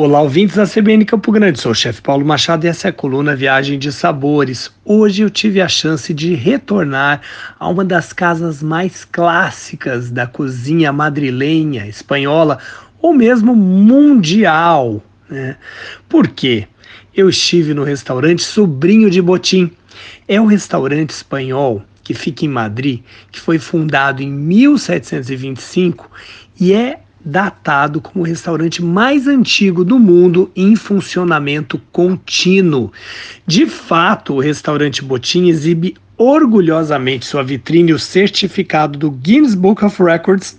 Olá, ouvintes da CBN Campo Grande. Sou o chefe Paulo Machado e essa é a coluna Viagem de Sabores. Hoje eu tive a chance de retornar a uma das casas mais clássicas da cozinha madrilenha, espanhola ou mesmo mundial. Né? Por quê? Eu estive no restaurante Sobrinho de Botim. É um restaurante espanhol que fica em Madrid, que foi fundado em 1725 e é datado como o restaurante mais antigo do mundo em funcionamento contínuo. De fato, o restaurante Botim exibe orgulhosamente sua vitrine o certificado do Guinness Book of Records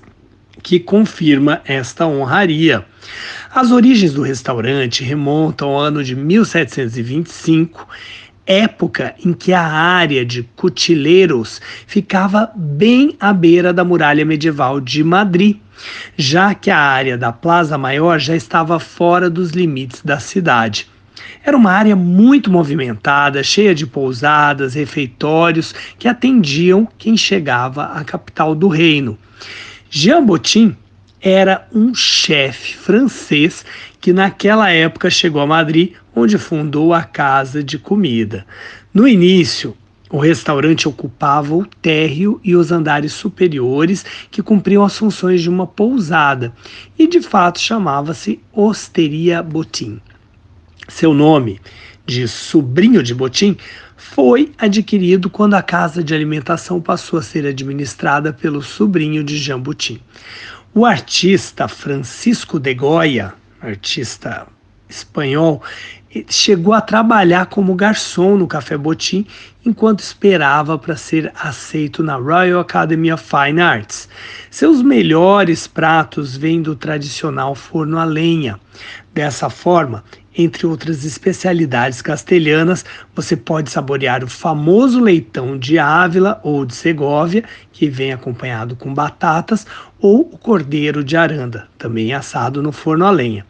que confirma esta honraria. As origens do restaurante remontam ao ano de 1725 época em que a área de Cutileiros ficava bem à beira da muralha medieval de Madrid, já que a área da Plaza Maior já estava fora dos limites da cidade. Era uma área muito movimentada, cheia de pousadas, refeitórios que atendiam quem chegava à capital do reino. Jean Botin era um chefe francês que naquela época chegou a Madrid, onde fundou a Casa de Comida. No início, o restaurante ocupava o térreo e os andares superiores, que cumpriam as funções de uma pousada, e de fato chamava-se Osteria Botim. Seu nome, de sobrinho de Botim, foi adquirido quando a casa de alimentação passou a ser administrada pelo sobrinho de Jean Botim. O artista Francisco de Goya, artista espanhol, chegou a trabalhar como garçom no Café Botim enquanto esperava para ser aceito na Royal Academy of Fine Arts. Seus melhores pratos vêm do tradicional forno a lenha. Dessa forma, entre outras especialidades castelhanas, você pode saborear o famoso leitão de Ávila ou de Segóvia, que vem acompanhado com batatas, ou o cordeiro de Aranda, também assado no forno a lenha.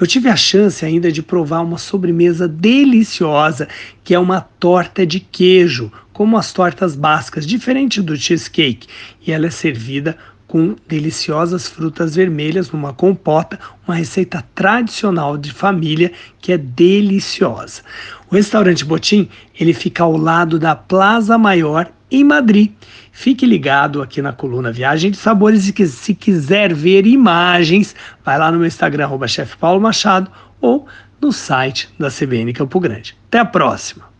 Eu tive a chance ainda de provar uma sobremesa deliciosa, que é uma torta de queijo, como as tortas bascas, diferente do cheesecake, e ela é servida com deliciosas frutas vermelhas numa compota, uma receita tradicional de família que é deliciosa. O restaurante Botim, ele fica ao lado da Plaza Maior em Madrid. Fique ligado aqui na coluna Viagem de Sabores e que se quiser ver imagens, vai lá no meu Instagram, Paulo Machado, ou no site da CBN Campo Grande. Até a próxima!